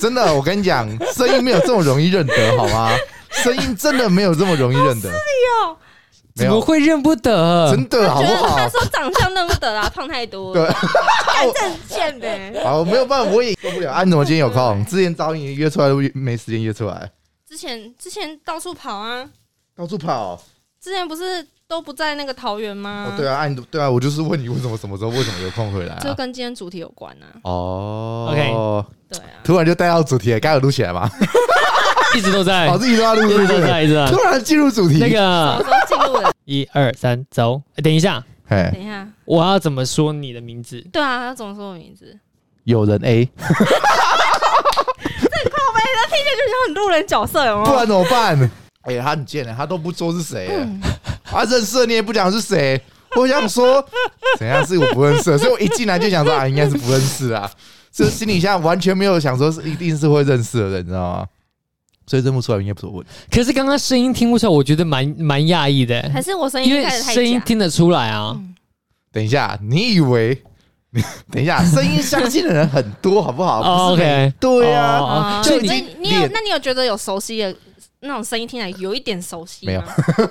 真的，我跟你讲，声音没有这么容易认得，好吗？声音真的没有这么容易认得。怎么会认不得？真的好不好？他说长相认不得啦，胖太多。对，干正贱呗。好，没有办法，我也受不了。安怎么今天有空？之前找你约出来都没时间约出来。之前之前到处跑啊，到处跑。之前不是都不在那个桃园吗？哦，对啊，按对啊，我就是问你为什么什么时候为什么有空回来啊？就跟今天主题有关啊。哦，OK，对啊，突然就带到主题了，刚有录起来吗？一直都在，哦，自己都要录，一直都在，一直在。突然进入主题，那个什么时候进入了？一二三，走。等一下，哎，等一下，我要怎么说你的名字？对啊，要怎么说我名字？有人 A。听起来就像很路人角色，有吗？不然怎么办？哎呀，他很贱的，他都不说是谁，他认识你也不讲是谁。我想说，怎样是我不认识，所以我一进来就想说啊，应该是不认识啊。这心里下完全没有想说是一定是会认识的人，你知道吗？所以认不出来应该不是我问。可是刚刚声音听不出来，我觉得蛮蛮讶异的。还是我声音因为声音听得出来啊。等一下，你以为？等一下，声音相近的人很多，好不好？OK，对啊。所以你你有那你有觉得有熟悉的那种声音听起来有一点熟悉？没有，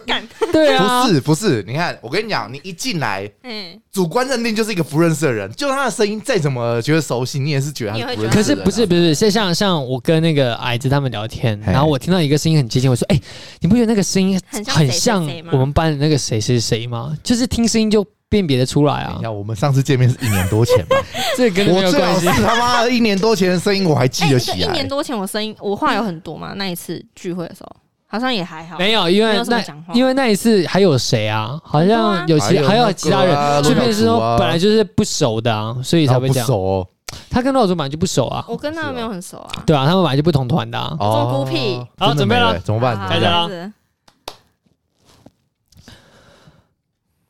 干 对啊，不是不是，你看我跟你讲，你一进来，嗯，主观认定就是一个不认识的人，就算他的声音再怎么觉得熟悉，你也是觉得他是不认识的人。可是不是不是，像像像我跟那个矮子他们聊天，然后我听到一个声音很接近，我说：“哎，你不觉得那个声音很像我们班的那个谁谁谁吗？就是听声音就。”辨别的出来啊！你看，我们上次见面是一年多前吧，这跟没有关系。他妈的，一年多前的声音我还记得起来。一年多前我声音，我话有很多嘛？那一次聚会的时候，好像也还好。没有，因为那因为那一次还有谁啊？好像有其还有其他人，这边是说本来就是不熟的啊，所以才会这样。不熟，他跟老祖本来就不熟啊。我跟他们没有很熟啊。对啊，他们本来就不同团的。装孤僻。好，准备了，怎么办？开始了。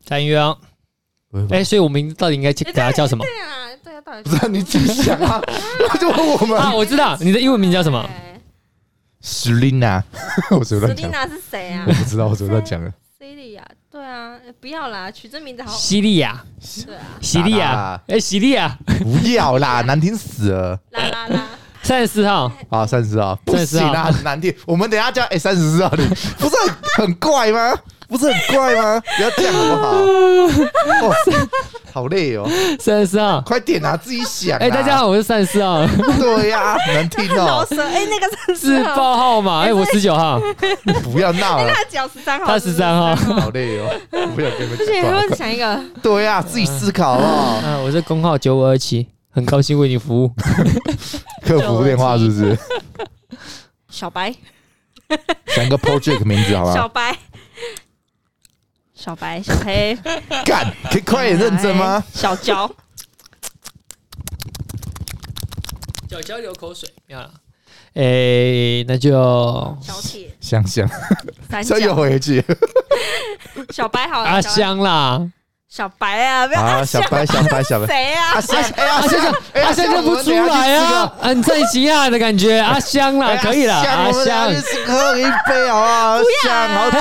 插音乐啊！哎、欸，所以我们到底应该给他叫什么？对啊，对啊，到底不知道你自己想啊？就问我们啊，我知道你的英文名叫什么？Selina，我随便讲。Selina 是谁啊？我不知道，我随便讲的。西利亚，对啊，不要啦，取这名字好。西利亚，对啊，西利亚，哎，西利亚，不要啦，难听死了。啦啦啦，三十四号，好，三十四号，不行啦，很难听。我们等下叫哎，三十四号，你不是很 很怪吗？不是很怪吗？不要这样好不好？哦，好累哦。三十四号，快点啊，自己想。哎，大家好，我是三十四号。对呀，难听哦。哎，那个是自报号码。哎，我十九号。不要闹了。他脚十三号。他十三号。好累哦。不要跟你们讲。之前说想一个。对呀，自己思考哦。啊，我是工号九五二七，很高兴为你服务。客服电话是不是？小白。想一个 project 名字好吧？小白。小白、小黑，干，可以快点认真吗？小焦，小焦流口水，没有了。哎，那就小铁，香香，三角又回去。小白好，阿香啦。小白啊，不要小白，小白，小白，谁啊？阿香，阿香，阿香认不出来啊，很在奇亚的感觉。阿香啦，可以啦，阿香，喝一杯好不好？阿香，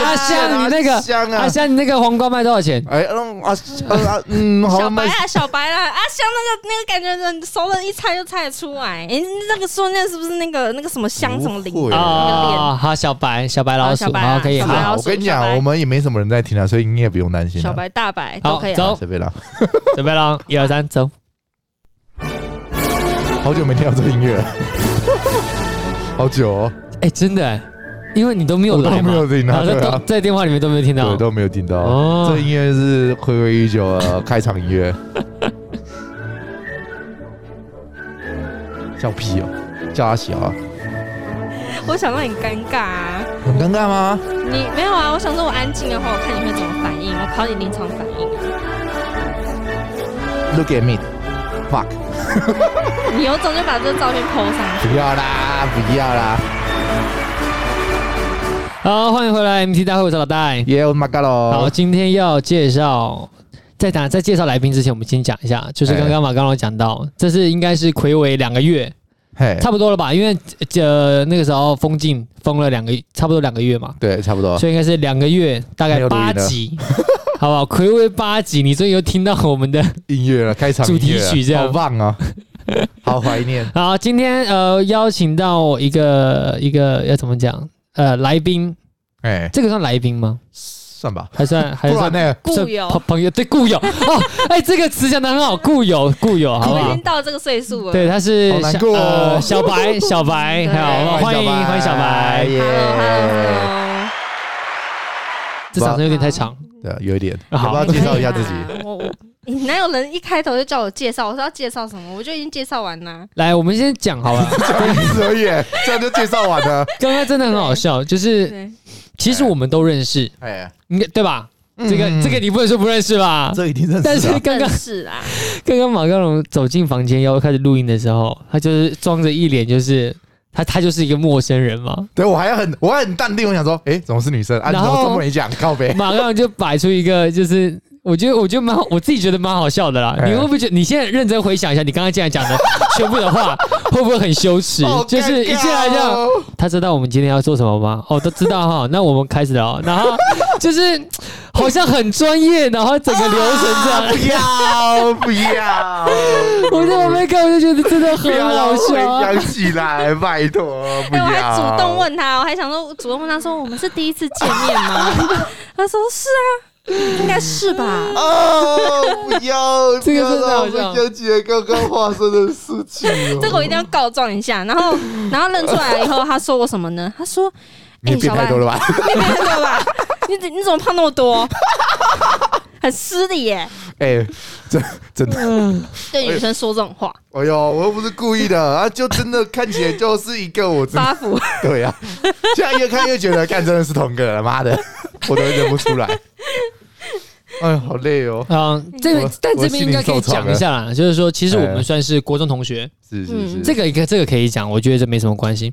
阿香，你那个阿香，你那个黄瓜卖多少钱？哎，嗯，阿阿嗯，小白啊，小白啦，阿香那个那个感觉人熟人一猜就猜得出来。哎，那个说那是不是那个那个什么香什么林啊？好，小白，小白老鼠，好，可以。好，我跟你讲，我们也没什么人在听啊，所以你也不用担心。小白、大白，好。走，准备了，准备了，一二三，走。好久没听到这音乐了，好久哦。哎，真的，因为你都没有来，没有听到，在电话里面都没有听到，对，都没有听到。哦，这音乐是回味已久的开场音乐。笑屁哦，叫阿小啊。我想到很尴尬啊，很尴尬吗？你没有啊？我想说，我安静的话，我看你会怎么反应，我考你临场反应啊。Look at me, fuck！你有种就把这个照片 po 上去。不要啦，不要啦。好，欢迎回来，MT 大会，我是老戴。耶，我马嘎喽。好，今天要介绍，在打在介绍来宾之前，我们先讲一下，就是刚刚马刚刚讲到，这是应该是魁违两个月。差不多了吧，因为呃那个时候封禁封了两个，差不多两个月嘛。对，差不多。所以应该是两个月，大概八集，好不好？睽违八集，你终于又听到我们的音乐了，开场主题曲，这样好棒啊！好怀念。好，今天呃邀请到一个一个要怎么讲？呃，来宾，哎、欸，这个算来宾吗？算吧，还算 还算那个故友朋朋友对故友哦，哎、欸，这个词讲的很好，故友故友，好不好？已经到这个岁数了，对，他是小、哦呃、小白 小白，好，欢迎欢迎小白，耶、yeah！这掌声有点太长，对，有一点，好，不要介绍一下自己。我 我，哪有人一开头就叫我介绍？我说要介绍什么？我就已经介绍完了。来，我们先讲好了，可以，这样就介绍完了。刚刚真的很好笑，就是。其实我们都认识，哎，应该对吧？这个这个你不能说不认识吧？这一定认识。但是刚刚是啊，刚刚马高龙走进房间要开始录音的时候，他就是装着一脸就是他他就是一个陌生人嘛。对，我还要很我还很淡定，我想说，哎，怎么是女生？啊，然后这么一讲，告别。马高龙就摆出一个就是。我觉得，我觉得蛮好，我自己觉得蛮好笑的啦。你会不会觉得，你现在认真回想一下，你刚刚竟然讲的 全部的话，会不会很羞耻？哦、就是一进来这样，他知道我们今天要做什么吗？哦，都知道哈。那我们开始了，然后就是好像很专业，然后整个流程这样。啊、不要不要！我在旁边看，我就觉得真的很好笑。回想起来，拜托不要！我还主动问他，我还想说，主动问他说，我们是第一次见面吗？他说是啊。应该是吧？哦，不要！这个真的好像想起来刚刚发生的事情。这个我一定要告状一下。然后，然后认出来了以后，他说我什么呢？他说：“你变太多了吧？你变太多了吧？你怎你怎么胖那么多？很失礼耶！哎，真真的嗯对女生说这种话。哎呦，我又不是故意的啊，就真的看起来就是一个我发福。对呀，现在越看越觉得，看真的是同个了，妈的，我都认不出来。”哎，好累哦！啊，这但这边应该可以讲一下啦，就是说，其实我们算是国中同学，是是是，这个一个这个可以讲，我觉得这没什么关系。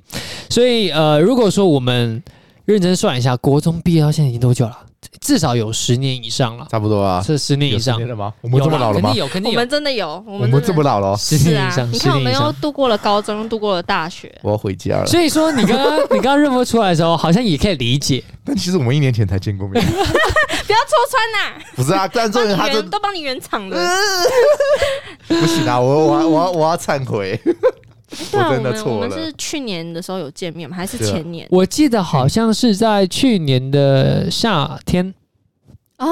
所以呃，如果说我们认真算一下，国中毕业到现在已经多久了？至少有十年以上了，差不多啊，是十年以上了吗？我们这么老了吗？肯定有，肯定有。我们真的有，我们这么老了，十年以上。你看，我们又度过了高中，度过了大学。我要回家了。所以说，你刚刚你刚刚认不出来的时候，好像也可以理解。但其实我们一年前才见过面。不要戳穿呐！不是啊，但这人他都帮你圆场了。不行啊，我我我要我要忏悔。对啊，我们我们是去年的时候有见面吗？还是前年？我记得好像是在去年的夏天。啊，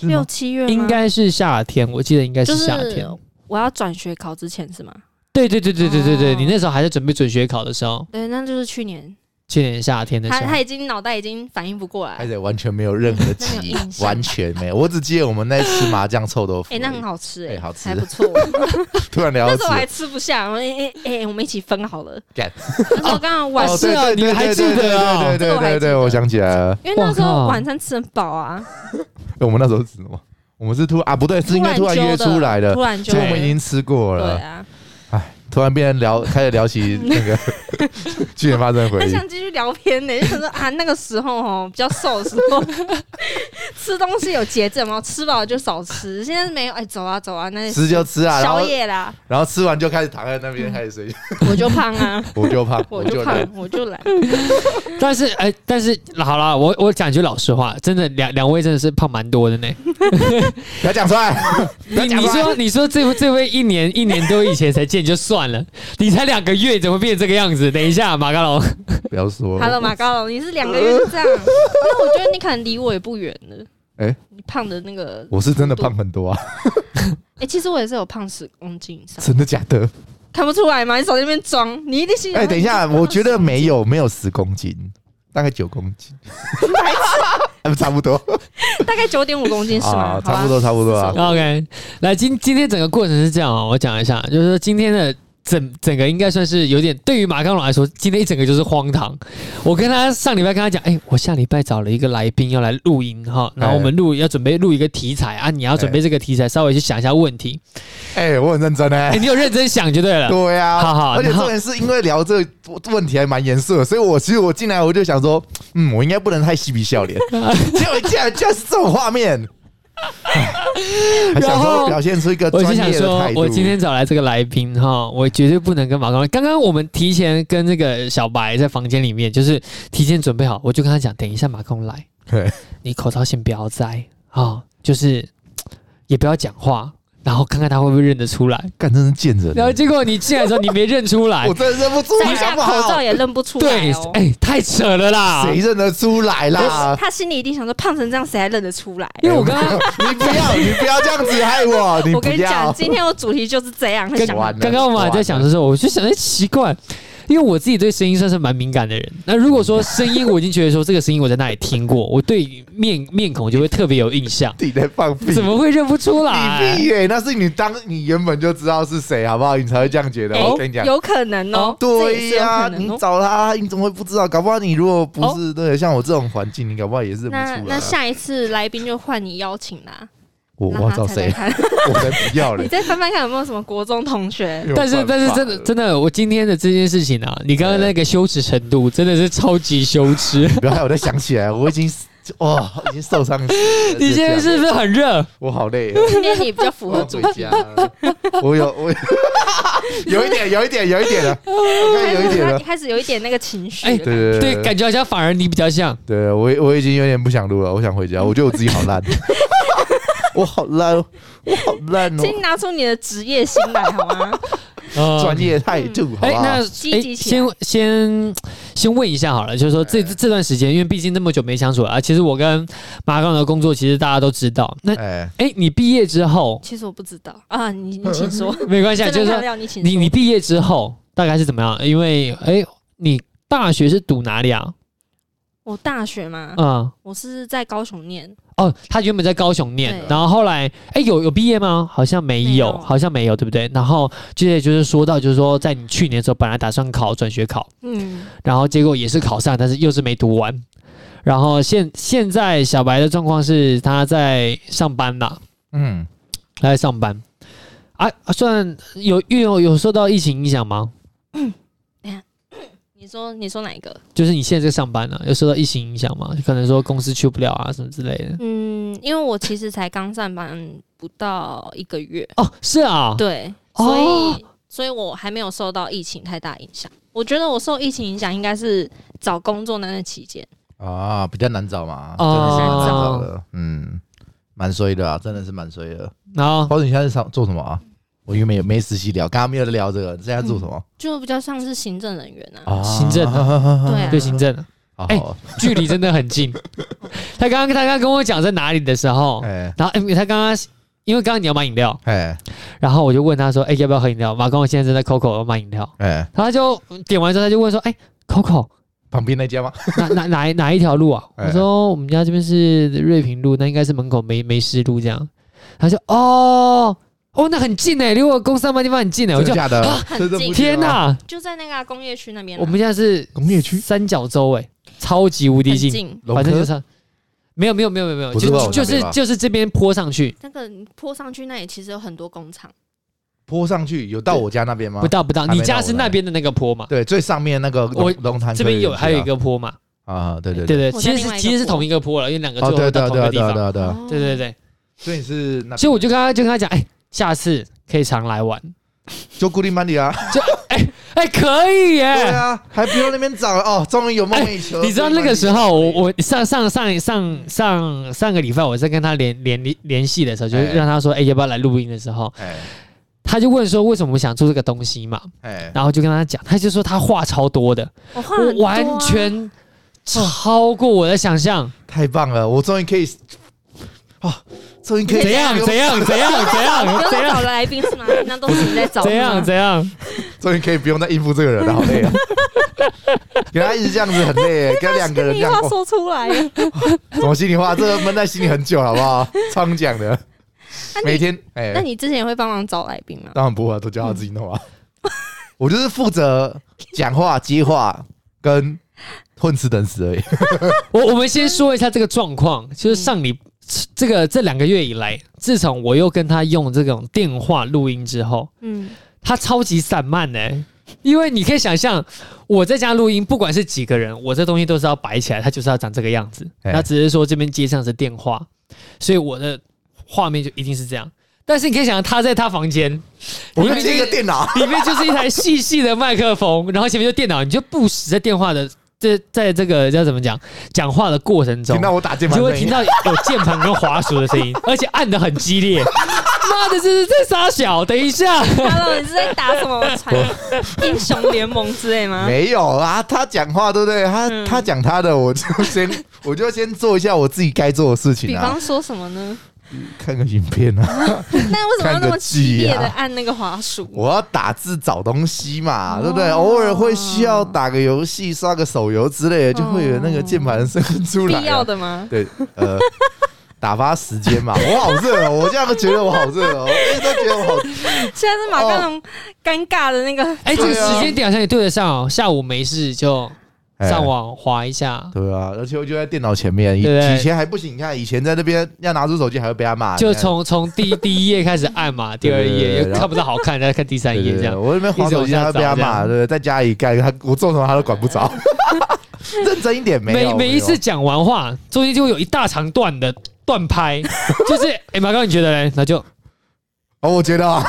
六七月应该是夏天，我记得应该是夏天。我要转学考之前是吗？对对对对对对对，你那时候还在准备准学考的时候。对，那就是去年。去年夏天的时候，他他已经脑袋已经反应不过来，而且完全没有任何记忆，完全没有。我只记得我们在吃麻酱臭豆腐，哎，那很好吃，哎，好吃，还不错。突然聊，那时候我还吃不下，我哎哎，我们一起分好了。干，那时候刚刚晚上，你还记得啊？对对对对，我想起来了，因为那时候晚餐吃很饱啊。我们那时候吃什么？我们是突啊，不对，是应该突然约出来的，突然就我们已经吃过了。对啊。突然变成聊，开始聊起那个 去年发生的回忆。很想继续聊天呢，就说啊，那个时候哦，比较瘦的时候，吃东西有节制嘛，吃饱就少吃。现在没有，哎，走啊走啊，那吃就吃啊，宵夜啦。然后吃完就开始躺在那边开始睡觉。我就胖啊，我就胖，我就胖，我就来。但是哎，但是好了，我我讲句老实话，真的两两位真的是胖蛮多的呢。不要讲出来，你你说你说这位这位一年一年多以前才见就算。算了，你才两个月，怎么变这个样子？等一下，马高龙，不要说。Hello，马高龙，你是两个月就这样？那我觉得你可能离我也不远了。哎、欸，你胖的那个，我是真的胖很多啊。哎、欸，其实我也是有胖十公斤以上。真的假的？看不出来吗？你手在那边装，你一定是。哎、欸，等一下，我觉得没有，没有十公斤，大概九公斤。差不多，大概九点五公斤是吗？啊、差不多，差不多啊。OK，来，今今天整个过程是这样啊，我讲一下，就是说今天的。整整个应该算是有点，对于马刚龙来说，今天一整个就是荒唐。我跟他上礼拜跟他讲，哎、欸，我下礼拜找了一个来宾要来录音哈，然后我们录要准备录一个题材啊，你要准备这个题材，稍微去想一下问题。哎、欸，我很认真哎、欸，你有认真想就对了。对呀、啊，好好，而且重点是因为聊这个问题还蛮严肃的，所以我其实我进来我就想说，嗯，我应该不能太嬉皮笑脸，结果竟然就是这种画面。然后表现出一个专业的态度。我就想说，我今天找来这个来宾哈，我绝对不能跟马高龙。刚刚我们提前跟那个小白在房间里面，就是提前准备好，我就跟他讲，等一下马高龙来，你口罩先不要摘啊，就是也不要讲话，然后看看他会不会认得出来，干真是贱人。然后结果你进来的时候，你没认出来，我真的认不出来，摘下口罩也认不出来。对，哎，太扯了啦！谁认得出来啦？他心里一定想说，胖成这样，谁还认得出来？因为我刚刚，你不要，你不要这样子害我。我跟你讲，今天我主题就是这样。刚刚我们还在想的时候，我就想，哎，奇怪。因为我自己对声音算是蛮敏感的人，那如果说声音我已经觉得说这个声音我在那里听过，我对面面孔就会特别有印象。你在放屁？怎么会认不出来？你屁耶！那是你当你原本就知道是谁，好不好？你才会这样觉得。欸、我跟你讲，有可能哦。对呀、啊，你找他，你怎么会不知道？搞不好你如果不是、哦、对，像我这种环境，你搞不好也是认不出来。那那下一次来宾就换你邀请啦。我我找谁？我才不要了。你再翻翻看有没有什么国中同学？但是但是真的真的，我今天的这件事情啊，你刚刚那个羞耻程度真的是超级羞耻。不要害我再想起来，我已经哇，已经受伤。你现在是不是很热？我好累。今天你比较符合主题。我有我有一点有一点有一点了，有一点了，开始有一点那个情绪。哎，对对对，感觉好像反而你比较像。对我我已经有点不想录了，我想回家。我觉得我自己好烂。我好烂哦，我好烂哦！请拿出你的职业心来好吗？专业态度，好吧？那先先先问一下好了，就是说这这段时间，因为毕竟那么久没相处了啊。其实我跟马刚的工作，其实大家都知道。那哎，你毕业之后，其实我不知道啊。你你请说，没关系，就是说你你毕业之后大概是怎么样？因为哎，你大学是读哪里啊？我大学嘛，嗯，我是在高雄念。哦，他原本在高雄念，然后后来，哎、欸，有有毕业吗？好像没有，好像没有，对不对？然后接着就是说到，就是说在你去年的时候，本来打算考转学考，嗯，然后结果也是考上，但是又是没读完。然后现现在小白的状况是他在上班啦，嗯，他在上班，啊，算有有有受到疫情影响吗？嗯你说你说哪一个？就是你现在在上班呢、啊，有受到疫情影响吗？可能说公司去不了啊，什么之类的。嗯，因为我其实才刚上班不到一个月哦，是啊，对，所以、哦、所以我还没有受到疫情太大影响。我觉得我受疫情影响应该是找工作那段期间啊，比较难找嘛，真的是蛮难找的，嗯，蛮衰的啊，真的是蛮衰的。然后，包子你现在是做什么啊？我原本也没仔细聊，刚刚没有在聊这个。你现在做什么？嗯、就比较像是行政人员啊，行政，对对，行政。哎，距离真的很近。他刚刚他刚刚跟我讲在哪里的时候，然后哎，他刚刚因为刚刚你要买饮料，哎，然后我就问他说，哎，要不要喝饮料？马公，我现在正在 COCO 要买饮料，哎，他就点完之后他就问说，哎，COCO 旁边那家吗？哪哪哪哪一条路啊？我说我们家这边是瑞平路，那应该是门口没没事路这样。他说哦。哦，那很近哎，离我公司上班地方很近哎，我就假的，很近，天哪，就在那个工业区那边。我们现在是工业区三角洲哎，超级无敌近，反正就是没有没有没有没有没有，就就是就是这边坡上去，那个坡上去那里其实有很多工厂。坡上去有到我家那边吗？不到不到，你家是那边的那个坡嘛？对，最上面那个龙龙潭这边有还有一个坡嘛？啊，对对对对，其实其实是同一个坡了，因为两个最后到同一个地方。对对对对对对，所以你是那，所以我就跟他就跟他讲，哎。下次可以常来玩，就固定班底啊，就哎哎可以耶，对啊，还不用那边找哦，终于有梦寐以求。你知道那个时候，我我上上上上上上个礼拜，我在跟他联联联系的时候，就让他说，哎，要不要来录音的时候，他就问说，为什么我想做这个东西嘛，然后就跟他讲，他就说他话超多的，我完全超过我的想象，太棒了，我终于可以。哦，终于可以怎样怎样怎样怎样？怎样找来宾是吗？那都是你在找。怎样怎样？终于可以不用再应付这个人了，好累啊！原来一直这样子很累，跟两个人这样。心里话说出来了，什么心里话？这个闷在心里很久，好不好？常讲的，每天哎。那你之前也会帮忙找来宾吗？当然不会，都叫他自己弄啊。我就是负责讲话、接话跟混吃等死而已。我我们先说一下这个状况，就是上礼。这个这两个月以来，自从我又跟他用这种电话录音之后，嗯，他超级散漫呢、欸。因为你可以想象，我在家录音，不管是几个人，我这东西都是要摆起来，他就是要长这个样子。他只是说这边接上是电话，所以我的画面就一定是这样。但是你可以想象，他在他房间，我用这个电脑里面就是一台细细的麦克风，然后前面就电脑，你就不时在电话的。这在这个叫怎么讲？讲话的过程中，听到我打键盘，就会听到有键盘跟滑鼠的声音，而且按的很激烈。妈的，这是在杀小？等一下，Hello，你是在打什么英雄联盟之类吗？没有啊，他讲话对不对？他、嗯、他讲他的，我就先我就先做一下我自己该做的事情啊。比方说什么呢？看个影片啊！那为什么要那么激烈的按那个滑鼠？我要打字找东西嘛，对不对？偶尔会需要打个游戏、刷个手游之类的，就会有那个键盘声出来。必要的吗？对，呃，打发时间嘛。我好热哦，我现在都觉得我好热哦，我都觉得我好。现在是马刚龙尴尬的那个，哎，这个时间点好像也对得上哦。下午没事就。上网滑一下，对啊，而且我就在电脑前面，以以前还不行，你看以前在那边要拿出手机还会被他骂，就从从第第一页开始按嘛，第二页又看不到好看，再看第三页这样。我那边滑手机还会被他骂，对，在家里干他，我做什么他都管不着。认真一点，每每一次讲完话，中间就会有一大长段的 断拍，就是哎，马哥你觉得嘞？那就哦，我觉得啊。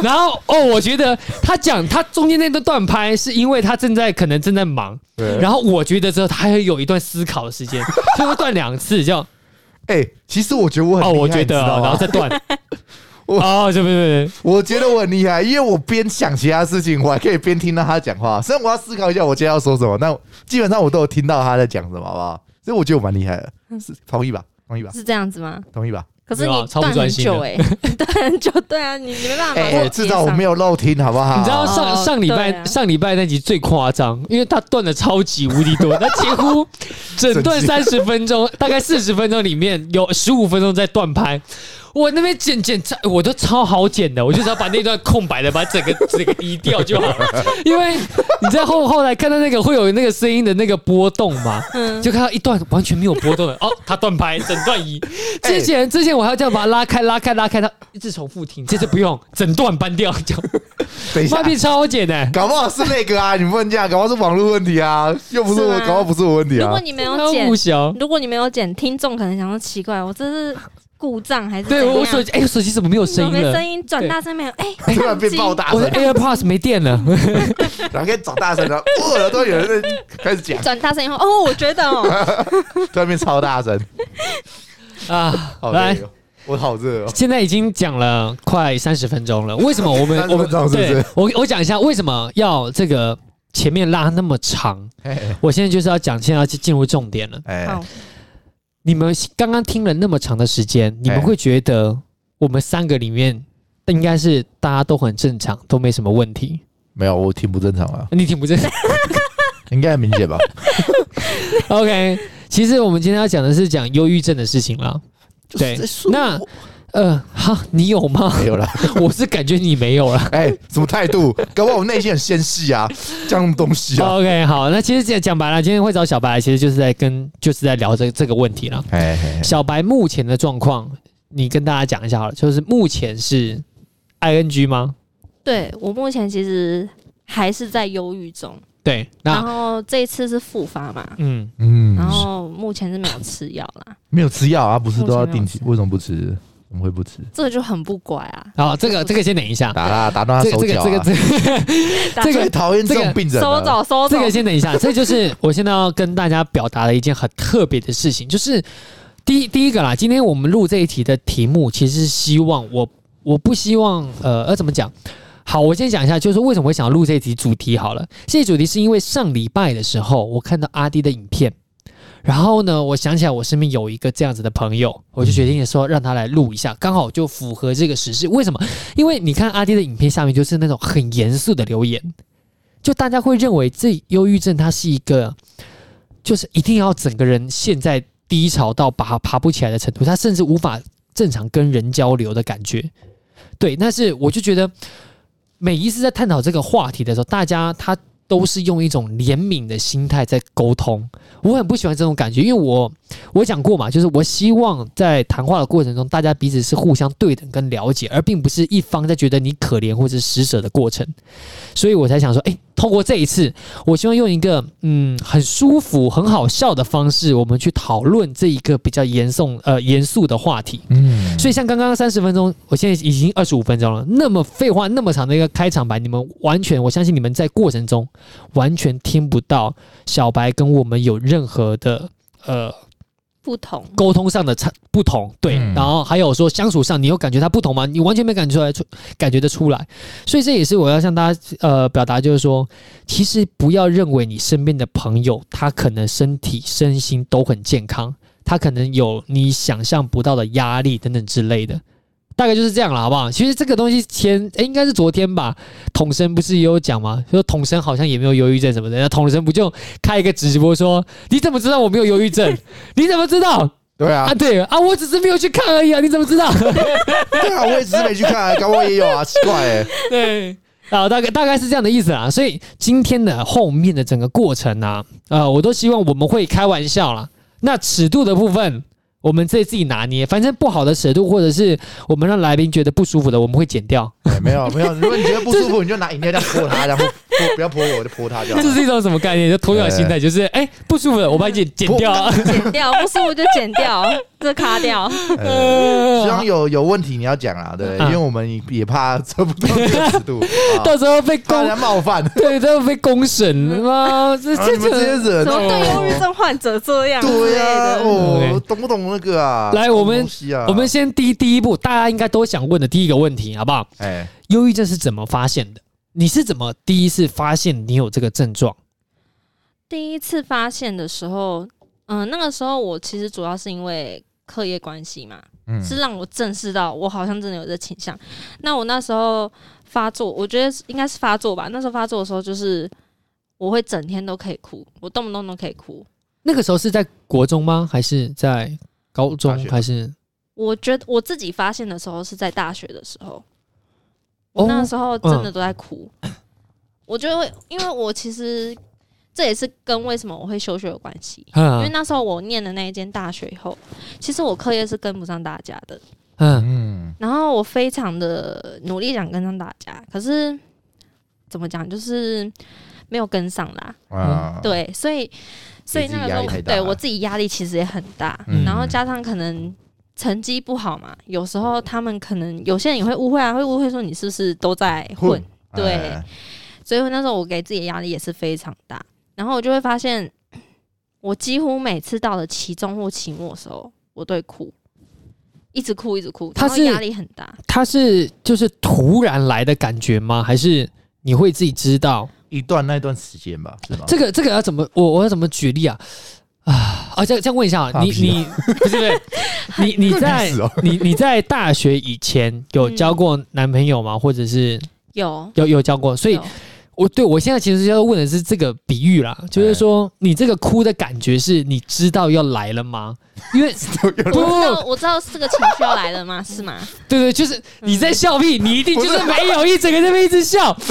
然后哦，我觉得他讲他中间那段断拍，是因为他正在可能正在忙。对。然后我觉得之后他还有一段思考的时间，他会断两次，这样。哎，其实我觉得我很哦，我觉得，然后再断。哦，对不对？我觉得我很厉害，因为我边想其他事情，我还可以边听到他讲话。虽然我要思考一下我接下来要说什么，但基本上我都有听到他在讲什么，好不好？所以我觉得我蛮厉害的，是同意吧？同意吧？是这样子吗？同意吧？可是你断很久哎，断很久，对啊，你你没办法。哎，至少我没有漏听，好不好？你知道上上礼拜上礼拜那集最夸张，因为他断的超级无敌多，他几乎整段三十分钟，大概四十分钟里面有十五分钟在断拍。我那边剪剪，我都超好剪的，我就只要把那段空白的把整个 整个移掉就好了。因为你在后后来看到那个会有那个声音的那个波动嘛，就看到一段完全没有波动的，哦，他断拍，整段移。之前之前我还要这样把它拉开拉开拉开，它一直重复听，这次不用，整段搬掉就。等一下，超好剪的，搞不好是那个啊，你不能这样，搞不好是网络问题啊，又不是我，搞不好不是我问题啊。如果你没有剪，如果你没有剪，听众可能想说奇怪，我这是。故障还是对我手机？哎，手机怎么没有声音了？没声音，转大声没有？哎，突然变爆大声。我的 AirPods 没电了，然后可以转大声了。耳朵有人在开始讲。转大声以后，哦，我觉得哦，突然变超大声啊！好来，我好热哦。现在已经讲了快三十分钟了，为什么我们我们对我我讲一下为什么要这个前面拉那么长？我现在就是要讲，现在要进入重点了。好。你们刚刚听了那么长的时间，你们会觉得我们三个里面应该是大家都很正常，都没什么问题？没有，我挺不正常啊。你挺不正常，应该很明显吧？OK，其实我们今天要讲的是讲忧郁症的事情了。对，那。呃，好，你有吗？没有了，我是感觉你没有了。哎、欸，什么态度？搞不好我内心很纤细啊，这样东西啊。OK，好，那其实讲讲白了，今天会找小白，其实就是在跟，就是在聊这这个问题了。哎，小白目前的状况，你跟大家讲一下好了，就是目前是 ING 吗？对，我目前其实还是在忧郁中。对，然后这一次是复发嘛？嗯嗯，然后目前是没有吃药啦，没有吃药啊？不是都要定期？为什么不吃？怎么会不吃？这个就很不乖啊！好，这个这个先等一下，打他打断他手脚。这个这个这个 最讨厌这种病人。收走收走。这个先等一下，这就是我现在要跟大家表达的一件很特别的事情，就是第一第一个啦。今天我们录这一题的题目，其实是希望我我不希望呃呃怎么讲？好，我先讲一下，就是为什么会想要录这一题主题好了。这一主题是因为上礼拜的时候，我看到阿迪的影片。然后呢，我想起来我身边有一个这样子的朋友，我就决定说让他来录一下，刚好就符合这个时事。为什么？因为你看阿爹的影片下面就是那种很严肃的留言，就大家会认为这忧郁症它是一个，就是一定要整个人陷在低潮到爬爬不起来的程度，他甚至无法正常跟人交流的感觉。对，但是我就觉得每一次在探讨这个话题的时候，大家他。都是用一种怜悯的心态在沟通，我很不喜欢这种感觉，因为我我讲过嘛，就是我希望在谈话的过程中，大家彼此是互相对等跟了解，而并不是一方在觉得你可怜或者施舍的过程，所以我才想说，哎。通过这一次，我希望用一个嗯很舒服、很好笑的方式，我们去讨论这一个比较严肃呃严肃的话题。嗯，所以像刚刚三十分钟，我现在已经二十五分钟了，那么废话那么长的一个开场白，你们完全我相信你们在过程中完全听不到小白跟我们有任何的呃不同沟通上的差不同，对，嗯、然后还有说相处上，你有感觉他不同吗？你完全没感觉出来，出感觉得出来，所以这也是我要向大家呃表达，就是说，其实不要认为你身边的朋友他可能身体身心都很健康，他可能有你想象不到的压力等等之类的。大概就是这样了，好不好？其实这个东西前诶应该是昨天吧，统神不是也有讲吗？说统神好像也没有忧郁症什么的，那统神不就开一个直播说，你怎么知道我没有忧郁症？你怎么知道？对啊，啊对啊，我只是没有去看而已啊，你怎么知道？对啊，我也只是没去看，啊刚我也有啊，奇怪哎。对，啊，大概大概是这样的意思啊。所以今天的后面的整个过程呢、啊，呃，我都希望我们会开玩笑啦。那尺度的部分。我们自自己拿捏，反正不好的尺度，或者是我们让来宾觉得不舒服的，我们会剪掉。对，没有没有，如果你觉得不舒服，你就拿饮料这样泼他，然后泼不要泼我，就泼他就好。这是一种什么概念？就鸵鸟心态，就是哎不舒服的，我把你剪剪掉，剪掉不舒服就剪掉，这卡掉。希望有有问题你要讲啊，对，因为我们也怕测不到这个尺度，到时候被公人冒犯，对，都要被公审吗？这这这些人怎么对忧郁症患者这样？对呀，哦，懂不懂那个啊？来，我们我们先第第一步，大家应该都想问的第一个问题，好不好？哎，忧郁症是怎么发现的？你是怎么第一次发现你有这个症状？第一次发现的时候，嗯，那个时候我其实主要是因为课业关系嘛，嗯，是让我正视到我好像真的有这倾向。那我那时候发作，我觉得应该是发作吧。那时候发作的时候，就是我会整天都可以哭，我动不动都可以哭。那个时候是在国中吗？还是在？高中还是？我觉得我自己发现的时候是在大学的时候，我那时候真的都在哭。哦嗯、我觉得，因为我其实这也是跟为什么我会休学有关系。嗯、因为那时候我念的那一间大学以后，其实我课业是跟不上大家的。嗯嗯。然后我非常的努力想跟上大家，可是怎么讲，就是没有跟上啦。嗯、对，所以。所以那个时候，对我自己压力其实也很大，嗯、然后加上可能成绩不好嘛，有时候他们可能有些人也会误会啊，会误会说你是不是都在混？混对，哎、所以那时候我给自己的压力也是非常大，然后我就会发现，我几乎每次到了期中或期末的时候，我都会哭，一直哭一直哭，他是压力很大。他是就是突然来的感觉吗？还是你会自己知道？一段那段时间吧，是吗？这个这个要怎么我我要怎么举例啊？啊啊！这样这样问一下啊，你你 不是不是你你 在你 你在大学以前有交过男朋友吗？或者是有有有交过？所以。我对我现在其实要问的是这个比喻啦，就是说你这个哭的感觉是你知道要来了吗？因为 我知道我知道这个情绪要来了吗？是吗？对对，就是你在笑屁，你一定就是没有一整个在那边一直笑，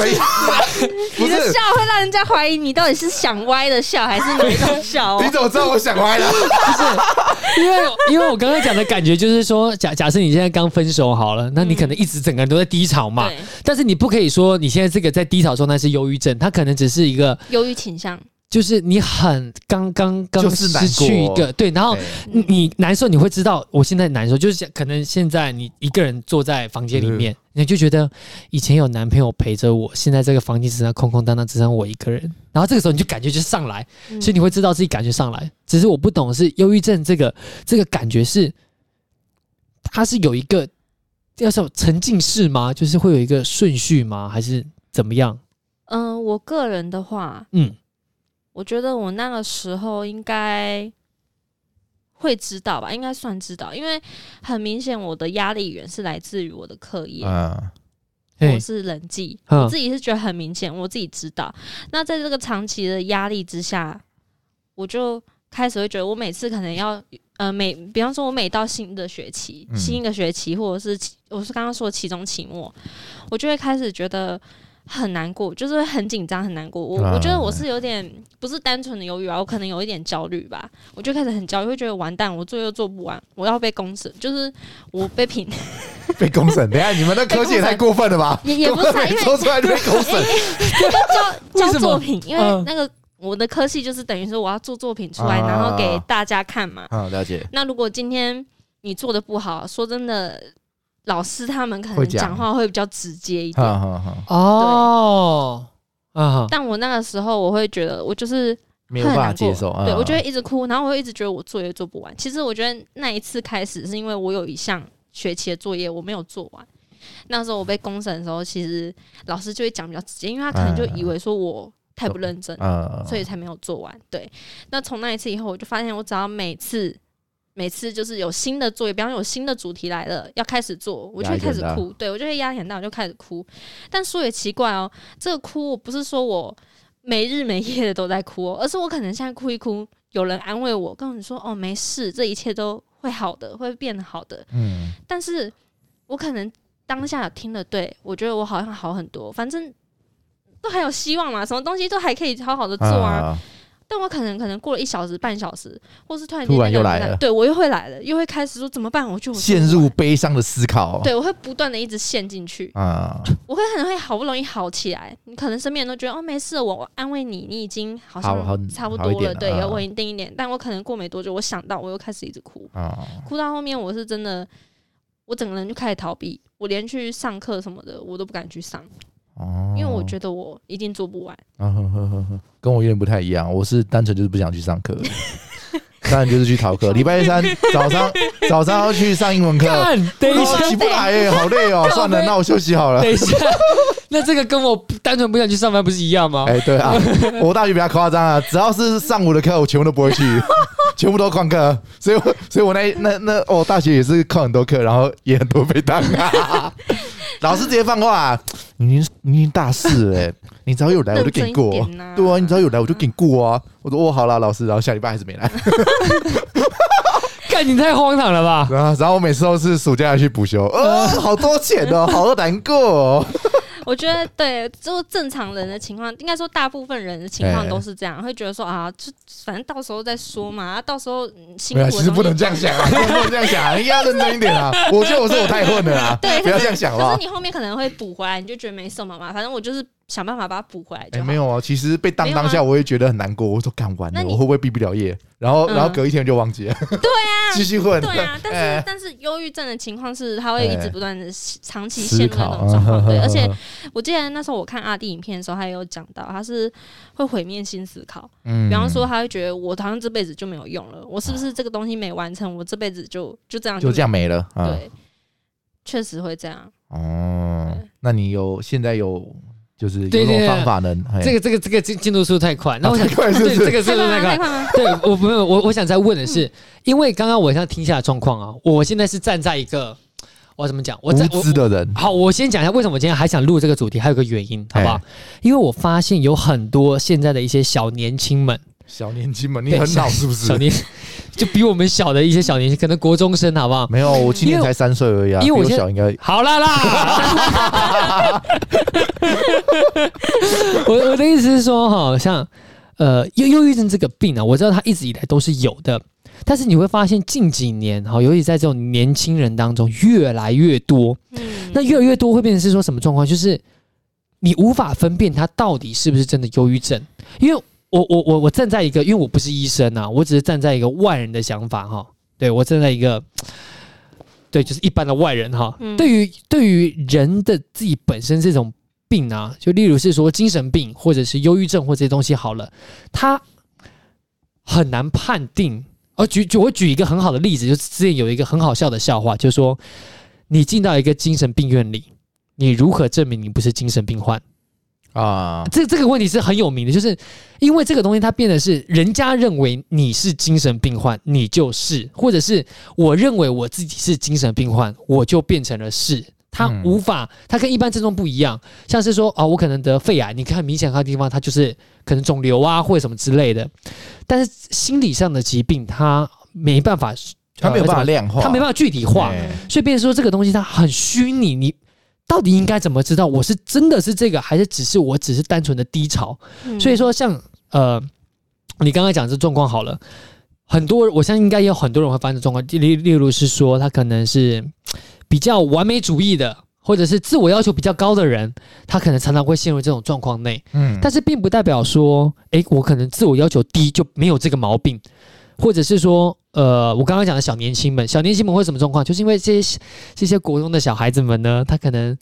你的笑会让人家怀疑你到底是想歪的笑还是哪种笑？你怎么知道我想歪了？就是因为因为我刚刚讲的感觉就是说，假假设你现在刚分手好了，那你可能一直整个人都在低潮嘛，但是你不可以说你现在这个在低潮状态是有。忧郁症，他可能只是一个忧郁倾向，就是你很刚刚刚失去一个对，然后你难受，你会知道我现在难受，就是可能现在你一个人坐在房间里面，你就觉得以前有男朋友陪着我，现在这个房间只剩空空荡荡，只剩我一个人，然后这个时候你就感觉就上来，所以你会知道自己感觉上来，只是我不懂是忧郁症这个这个感觉是，它是有一个要是沉浸式吗？就是会有一个顺序吗？还是怎么样？嗯、呃，我个人的话，嗯，我觉得我那个时候应该会知道吧，应该算知道，因为很明显我的压力源是来自于我的课业，啊，我是人际，我自己是觉得很明显，我自己知道。那在这个长期的压力之下，我就开始会觉得，我每次可能要，呃，每比方说，我每到新的学期，新一个学期，或者是我是刚刚说的期中、期末，我就会开始觉得。很难过，就是很紧张，很难过。我我觉得我是有点不是单纯的忧郁啊，我可能有一点焦虑吧。我就开始很焦虑，会觉得完蛋，我做又做不完，我要被公审，就是我被评 被公审。等下你们的科技也太过分了吧？也 也不是，因为说出来就被公审，交交作品，因为那个我的科系就是等于说我要做作品出来，然后给大家看嘛。啊，了解。那如果今天你做的不好，说真的。老师他们可能讲话会比较直接一点哦，对，但我那个时候我会觉得，我就是没有办法接受。对，我就会一直哭，然后我会一直觉得我作业做不完。其实我觉得那一次开始是因为我有一项学期的作业我没有做完。那时候我被公审的时候，其实老师就会讲比较直接，因为他可能就以为说我太不认真，所以才没有做完。对，那从那一次以后，我就发现我只要每次。每次就是有新的作业，比方有新的主题来了，要开始做，我就会开始哭。对，我就会压力很大，我就开始哭。但说也奇怪哦，这个哭我不是说我没日没夜的都在哭，而是我可能现在哭一哭，有人安慰我，跟你说哦没事，这一切都会好的，会变好的。嗯。但是我可能当下听了，对，我觉得我好像好很多，反正都还有希望嘛，什么东西都还可以好好的做啊。啊但我可能可能过了一小时、半小时，或是突然间突然又来了，对我又会来了，又会开始说怎么办？我就陷入悲伤的思考。对，我会不断的一直陷进去啊！我会可能会好不容易好起来，你可能身边人都觉得哦没事，我安慰你，你已经好像差不多了，对，要稳定一点。但我可能过没多久，我想到我又开始一直哭啊，哭到后面我是真的，我整个人就开始逃避，我连去上课什么的我都不敢去上。哦，因为我觉得我一定做不完。啊呵呵呵呵，跟我有点不太一样，我是单纯就是不想去上课，当然就是去逃课。礼拜三早上早上要去上英文课，等一下起不来耶，好累哦。算了，那我休息好了。等一下，那这个跟我单纯不想去上班不是一样吗？哎、欸，对啊，我大学比较夸张啊，只要是上午的课，我全部都不会去，全部都旷课。所以我，所以我那那那我、哦、大学也是旷很多课，然后也很多被当啊。老师直接放话、啊，你已经你已经大四了，你只要有来我就给你过，啊对啊，你只要有来我就给你过啊。我说哦，好啦，老师，然后下礼拜还是没来，看你太荒唐了吧？然后然后我每次都是暑假去补修，呃，好多钱哦，好难过、哦。我觉得对，就正常人的情况，应该说大部分人的情况都是这样，欸、会觉得说啊，就反正到时候再说嘛，到时候辛苦。其实不能这样想啊，不能这样想，啊，应该要认真一点啊。我觉得我是我太混了啊，对，不要这样想啊。可是你后面可能会补回来，你就觉得没什么嘛，反正我就是。想办法把它补回来就。哎，没有啊，其实被当当下，我也觉得很难过。我说干完了，我会不会毕不了业？然后，然后隔一天就忘记了。对啊，继续混。对啊，但是但是忧郁症的情况是，他会一直不断的长期陷入那种状况。对，而且我记得那时候我看阿弟影片的时候，他也有讲到，他是会毁灭性思考。嗯。比方说，他会觉得我好像这辈子就没有用了，我是不是这个东西没完成，我这辈子就就这样就这样没了？对，确实会这样。哦，那你有现在有？就是有种方法能？这个这个这个进进度速度太快，那我想对这个 速度太快。对，我没有我我想再问的是，因为刚刚我现在听下的状况啊，我现在是站在一个我怎么讲？我无知的人。好，我先讲一下为什么我今天还想录这个主题，还有个原因，好不好？因为我发现有很多现在的一些小年轻们，小年轻嘛，你很老是不是？小年 就比我们小的一些小年轻，可能国中生，好不好？没有，我今年才三岁而已啊，因为我小应该好啦啦。我我的意思是说，哈，像呃忧忧郁症这个病啊，我知道它一直以来都是有的，但是你会发现近几年哈，尤其在这种年轻人当中越来越多。嗯，那越来越多会变成是说什么状况？就是你无法分辨他到底是不是真的忧郁症，因为我我我我站在一个，因为我不是医生啊，我只是站在一个外人的想法哈，对，我站在一个。对，就是一般的外人哈。嗯、对于对于人的自己本身这种病啊，就例如是说精神病或者是忧郁症或这些东西好了，他很难判定。而举举我举一个很好的例子，就是之前有一个很好笑的笑话，就是说你进到一个精神病院里，你如何证明你不是精神病患？啊，这这个问题是很有名的，就是因为这个东西它变得是人家认为你是精神病患，你就是，或者是我认为我自己是精神病患，我就变成了是。它无法，它跟一般症状不一样，像是说啊，我可能得肺癌，你看明显看地方，它就是可能肿瘤啊或者什么之类的。但是心理上的疾病，它没办法，它没有办法量化，它没办法具体化，所以变成说这个东西它很虚拟，你。到底应该怎么知道我是真的是这个，还是只是我只是单纯的低潮？嗯、所以说像，像呃，你刚刚讲这状况好了，很多我相信应该也有很多人会发生这状况。例例如是说，他可能是比较完美主义的，或者是自我要求比较高的人，他可能常常会陷入这种状况内。嗯，但是并不代表说，诶，我可能自我要求低就没有这个毛病。或者是说，呃，我刚刚讲的小年轻们，小年轻们会什么状况？就是因为这些这些国中的小孩子们呢，他可能，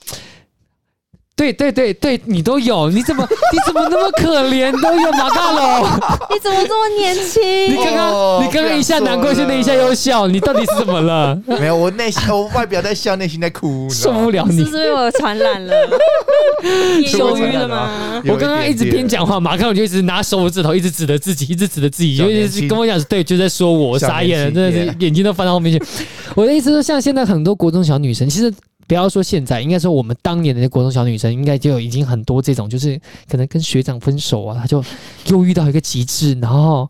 对对对对，你都有，你怎么你怎么那么可怜？都有马大龙，你怎么这么年轻？你刚刚你刚刚一下难过，现在一下又笑，你到底是怎么了？没有，我内心我外表在笑，内心在哭，受不了你，是不是被我传染了？你忧郁了吗？我刚刚一直边讲话，马上我就一直拿手指头一直指着自己，一直指着自己，就一直跟我讲，对，就在说我傻眼了，真的是眼睛都翻到后面去。我的意思说，像现在很多国中小女生，其实。不要说现在，应该说我们当年的那国中小女生，应该就已经很多这种，就是可能跟学长分手啊，她就忧郁到一个极致，然后，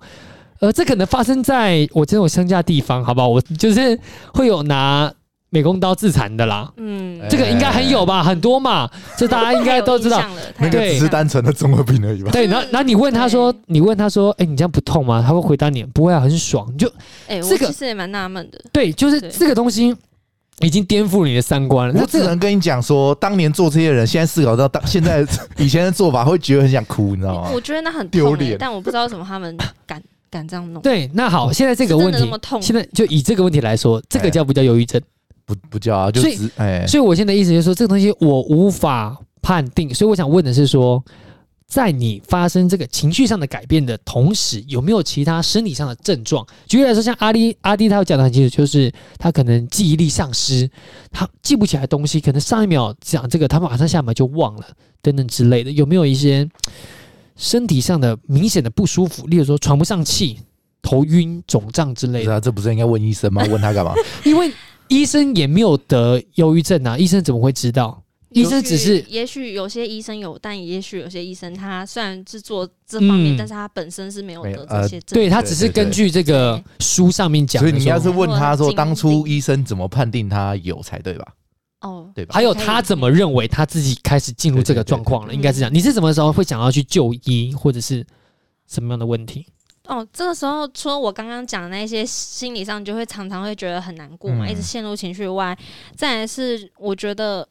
呃，这可能发生在我这种乡下地方，好不好？我就是会有拿美工刀自残的啦，嗯，这个应该很有吧，很多嘛，这大家应该都知道，那个只是单纯的综合病而已吧。对，然后然后你问他说，你问他说，哎，你这样不痛吗？他会回答你，不会啊，很爽。就，哎，我其实也蛮纳闷的，对，就是这个东西。已经颠覆你的三观了。我只能跟你讲说，当年做这些人，现在思考到 当现在 以前的做法，会觉得很想哭，你知道吗？我觉得那很丢脸，但我不知道为什么他们敢 敢这样弄。对，那好，现在这个问题，现在就以这个问题来说，这个叫不叫忧郁症？不不叫啊，就所以，哎，所以我现在意思就是说，这个东西我无法判定，所以我想问的是说。在你发生这个情绪上的改变的同时，有没有其他生理上的症状？举例来说，像阿滴阿迪，他有讲的很清楚，就是他可能记忆力丧失，他记不起来东西，可能上一秒讲这个，他马上下一秒就忘了，等等之类的。有没有一些身体上的明显的不舒服？例如说喘不上气、头晕、肿胀之类的。啊，这不是应该问医生吗？问他干嘛？因为医生也没有得忧郁症啊，医生怎么会知道？医生只是，也许有些医生有，但也许有些医生他虽然是做这方面，嗯、但是他本身是没有得这些症。对，他只是根据这个书上面讲。所以你要是问他说，当初医生怎么判定他有才对吧？哦，对吧？还有他怎么认为他自己开始进入这个状况了？应该是这样。你是什么时候会想要去就医，或者是什么样的问题？哦，这个时候除了我刚刚讲的那些心理上，就会常常会觉得很难过嘛，嗯、一直陷入情绪外，再来是我觉得。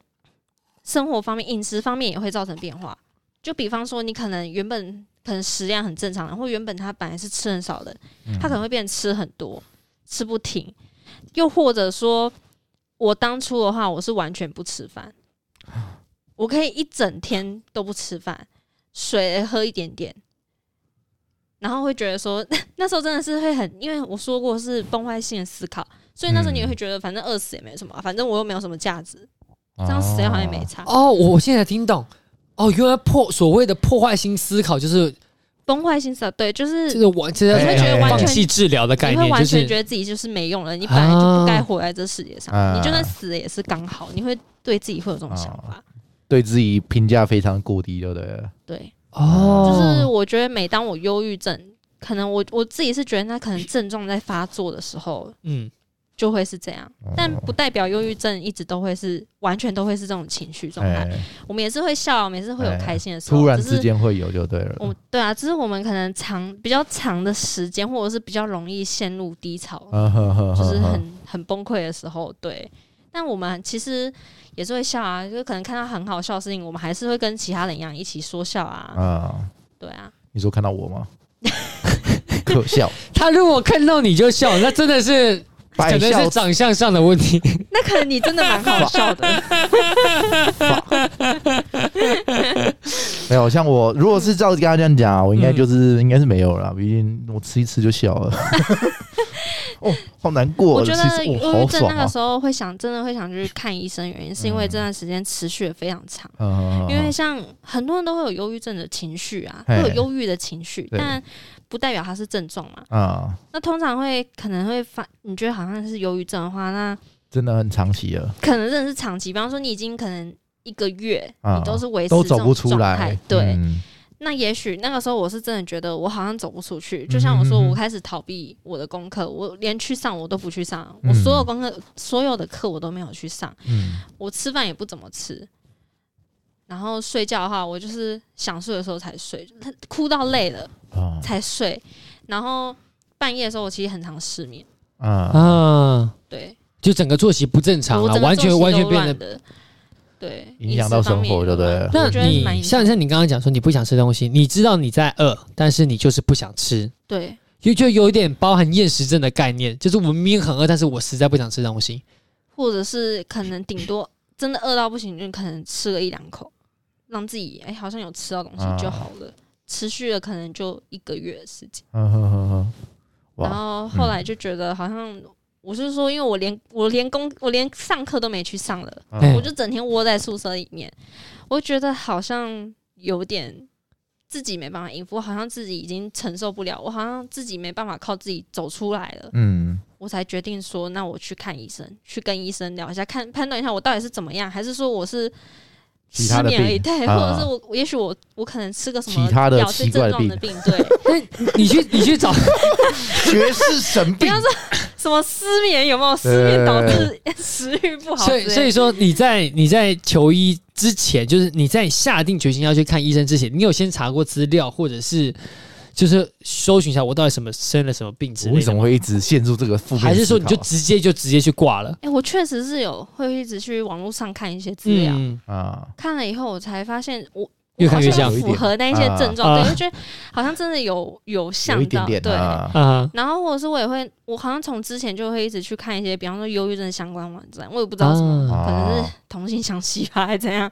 生活方面、饮食方面也会造成变化。就比方说，你可能原本可能食量很正常然后原本他本来是吃很少的，他可能会变吃很多，吃不停。又或者说，我当初的话，我是完全不吃饭，我可以一整天都不吃饭，水喝一点点，然后会觉得说，那时候真的是会很，因为我说过是崩坏性的思考，所以那时候你也会觉得，反正饿死也没什么，反正我又没有什么价值。这样死掉好像也没差。哦。我现在听懂。哦，原来破所谓的破坏性思考就是崩坏性思考，对，就是就是我现在会觉得放弃治疗的概念，你会完全觉得自己就是没用了，你本来就不该活在这世界上，你就算死了也是刚好，你会对自己会有这种想法，对自己评价非常过低，对不对？对，哦，就是我觉得每当我忧郁症，可能我我自己是觉得那可能症状在发作的时候，嗯。就会是这样，但不代表忧郁症一直都会是完全都会是这种情绪状态。我们也是会笑，每次会有开心的时候，突然之间会有就对了。我对啊，只是我们可能长比较长的时间，或者是比较容易陷入低潮，就是很很崩溃的时候。对，但我们其实也是会笑啊，就可能看到很好笑的事情，我们还是会跟其他人一样一起说笑啊。啊，对啊。你说看到我吗？可笑。他如果看到你就笑，那真的是。可能是长相上的问题，那可能你真的蛮好笑的。没有，像我如果是照跟他这样讲，我应该就是应该是没有了。毕竟我吃一吃就笑了。哦，好难过。我觉得忧郁症那个时候会想，真的会想去看医生，原因是因为这段时间持续的非常长。因为像很多人都会有忧郁症的情绪啊，会有忧郁的情绪，但。不代表它是症状嘛？啊，那通常会可能会发，你觉得好像是忧郁症的话，那真的很长期了。可能真的是长期，比方说你已经可能一个月，你都是维持这种状态，都走不出来。对，嗯、那也许那个时候我是真的觉得我好像走不出去。就像我说，我开始逃避我的功课，我连去上我都不去上，我所有功课、所有的课我都没有去上。嗯，我吃饭也不怎么吃。然后睡觉的话，我就是想睡的时候才睡，哭到累了才睡。然后半夜的时候，我其实很常失眠。啊，对，就整个作息不正常了，完全完全变得对，影响到生活，对不对？那你像像你刚刚讲说你不想吃东西，你知道你在饿，但是你就是不想吃。对，就就有一点包含厌食症的概念，就是我明明很饿，但是我实在不想吃东西，或者是可能顶多真的饿到不行，就可能吃了一两口。让自己哎、欸，好像有吃到东西就好了。啊、持续了可能就一个月的时间。嗯哼哼哼。然后后来就觉得好像，我是说，因为我连我连工我连上课都没去上了，嗯、我就整天窝在宿舍里面，我觉得好像有点自己没办法应付，好像自己已经承受不了，我好像自己没办法靠自己走出来了。嗯，我才决定说，那我去看医生，去跟医生聊一下，看判断一下我到底是怎么样，还是说我是。失眠而已，对，或者是我，也许我，我可能吃个什么表示症状的病，对。你去，你去找 绝世神病，比方说什么失眠，有没有失眠导致 食欲不好？所以，所以说你在你在求医之前，就是你在下定决心要去看医生之前，你有先查过资料，或者是？就是搜寻一下我到底什么生了什么病之类的，为什么会一直陷入这个负面？还是说你就直接就直接去挂了？哎、欸，我确实是有会一直去网络上看一些资料、嗯、啊，看了以后我才发现我越看越像符合那一些症状，对，就觉得好像真的有有像到对，然后或者是我也会，我好像从之前就会一直去看一些，比方说忧郁症相关网站，我也不知道什么，啊、可能是同性相吸吧，还是怎样？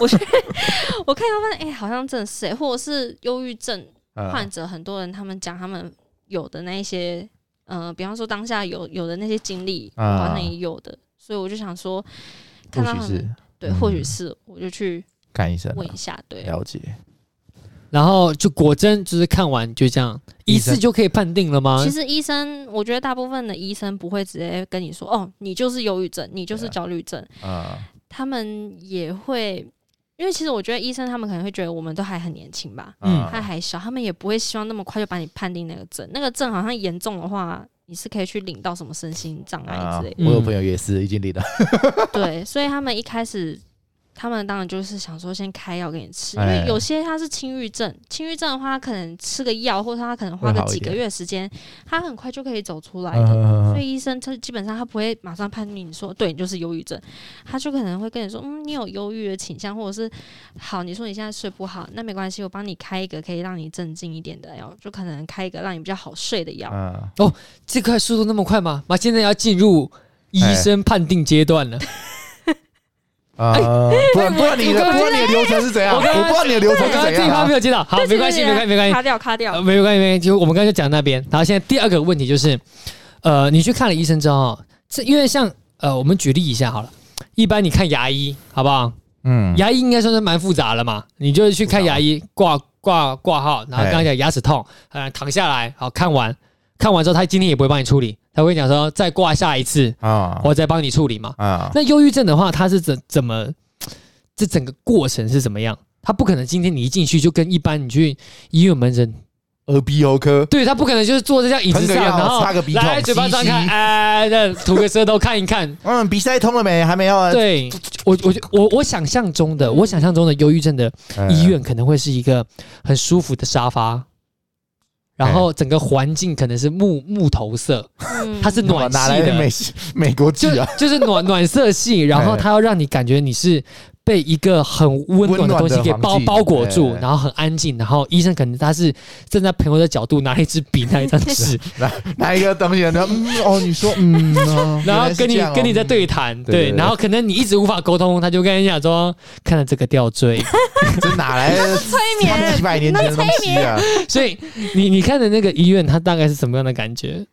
我觉得 我看到发现，哎、欸，好像真的是、欸，或者是忧郁症。患者很多人，他们讲他们有的那一些，呃，比方说当下有有的那些经历，我好像也有的，所以我就想说，看到他们，对，或许是，我就去看医生问一下，对，了解。然后就果真就是看完就这样，一次就可以判定了吗？其实医生，我觉得大部分的医生不会直接跟你说，哦，你就是忧郁症，你就是焦虑症，啊，他们也会。因为其实我觉得医生他们可能会觉得我们都还很年轻吧，嗯，他还小，他们也不会希望那么快就把你判定那个症。那个症好像严重的话，你是可以去领到什么身心障碍之类的。我有朋友也是已经领了。对，所以他们一开始。他们当然就是想说先开药给你吃，因为有些他是轻郁症，轻郁症的话，他可能吃个药，或者他可能花个几个月时间，他很快就可以走出来的。所以医生他基本上他不会马上判定你说对你就是忧郁症，他就可能会跟你说，嗯，你有忧郁的倾向，或者是好，你说你现在睡不好，那没关系，我帮你开一个可以让你镇静一点的药，就可能开一个让你比较好睡的药。哦，这块速度那么快吗？妈，现在要进入医生判定阶段了。啊，不然不然你的不然你的流程是怎样？我不知道你的流程是怎样。没有接到，好，没关系，没关系，没关系。卡掉，卡掉，没关系，没关系。就我们刚才就讲那边，然后现在第二个问题就是，呃，你去看了医生之后，这因为像呃，我们举例一下好了，一般你看牙医，好不好？嗯，牙医应该算是蛮复杂的嘛，你就是去看牙医，挂挂挂号，然后刚才讲牙齿痛，呃，躺下来，好，看完，看完之后他今天也不会帮你处理。他会讲说再挂下一次啊，我再帮你处理嘛啊。那忧郁症的话，它是怎怎么？这整个过程是怎么样？他不可能今天你一进去就跟一般你去医院门诊耳鼻喉科，对，他不可能就是坐在这椅子上，然后擦个鼻孔，来嘴巴张开，哎，那吐个舌头看一看。嗯，鼻塞通了没？还没有啊。对，我我我我想象中的，我想象中的忧郁症的医院可能会是一个很舒服的沙发。然后整个环境可能是木木头色，它是暖系的。美美国剧啊，就是暖暖色系。然后它要让你感觉你是被一个很温暖的东西给包包裹住，然后很安静。然后医生可能他是站在朋友的角度拿一支笔，拿一张纸，拿拿一个东西，然后哦，你说嗯，然后跟你跟你在对谈，对，然后可能你一直无法沟通，他就跟你讲说，看了这个吊坠，这哪来的催眠？几百年前的东西啊！所以你你。看的那个医院，它大概是什么样的感觉？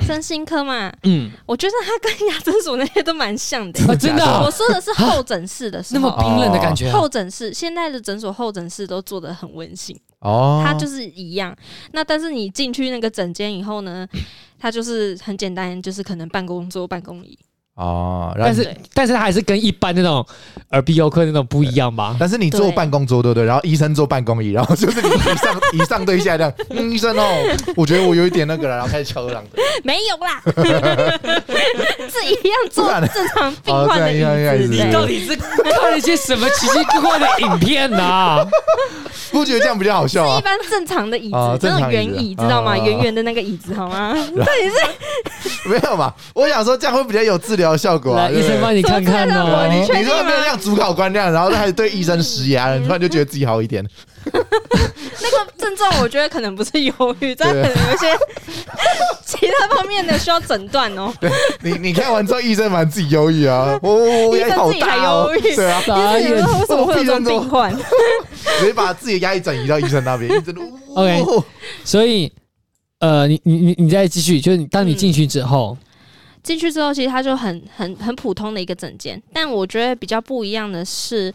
身心科嘛，嗯，我觉得它跟牙诊所那些都蛮像的。啊、真的、哦，我说的是候诊室的时候，那么冰冷的感觉、啊。候诊室现在的诊所候诊室都做的很温馨哦，它就是一样。那但是你进去那个诊间以后呢，它就是很简单，就是可能办公桌、办公椅。哦，但是但是他还是跟一般那种耳鼻喉科那种不一样吧？但是你坐办公桌对不对？然后医生坐办公椅，然后就是你以上 以上对下这样。嗯，医生哦，我觉得我有一点那个了，然后开始翘二郎腿。没有啦，是一样坐正常病患的椅子。你到底是看了一些什么奇奇怪怪的影片呐？不觉得这样比较好笑啊？一般正常的椅子，那种圆椅，知道吗？圆圆的那个椅子，好吗？到底是没有嘛？我想说这样会比较有治疗。效果啊！医生帮你看看哦。你你说没有像主考官那样，然后开始对医生施压，你突然就觉得自己好一点。那个症状，我觉得可能不是忧郁，但可能有一些其其他方面的需要诊断哦。对你，你看完之后，医生蛮自己忧郁啊，哦，压力好大哦。对啊，医生为什么会有这种病患？直接把自己的压力转移到医生那边。医生，OK。所以，呃，你你你你再继续，就是当你进去之后，进、嗯、去之后，其实它就很很很普通的一个诊间，但我觉得比较不一样的是。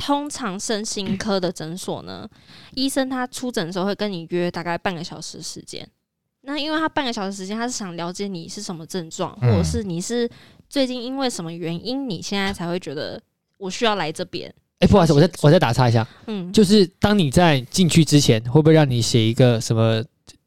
通常身心科的诊所呢，医生他出诊的时候会跟你约大概半个小时时间。那因为他半个小时时间，他是想了解你是什么症状，或者是你是最近因为什么原因，你现在才会觉得我需要来这边。哎，不好意思，我再我再打岔一下，嗯，就是当你在进去之前，会不会让你写一个什么？